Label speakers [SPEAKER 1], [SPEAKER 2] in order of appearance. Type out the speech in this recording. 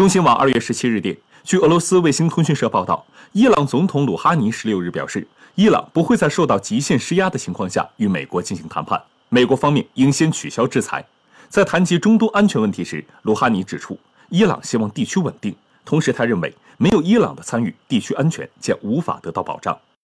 [SPEAKER 1] 中新网二月十七日电据俄罗斯卫星通讯社报道伊朗总统鲁哈尼十六日表示伊朗不会在受到极限施压的情况下与美国进行谈判。美国方面应先取消制裁。在谈及中东安全问题时鲁哈尼指出伊朗希望地区稳定同时他认为没有伊朗的参与地区安全将无法得到保障。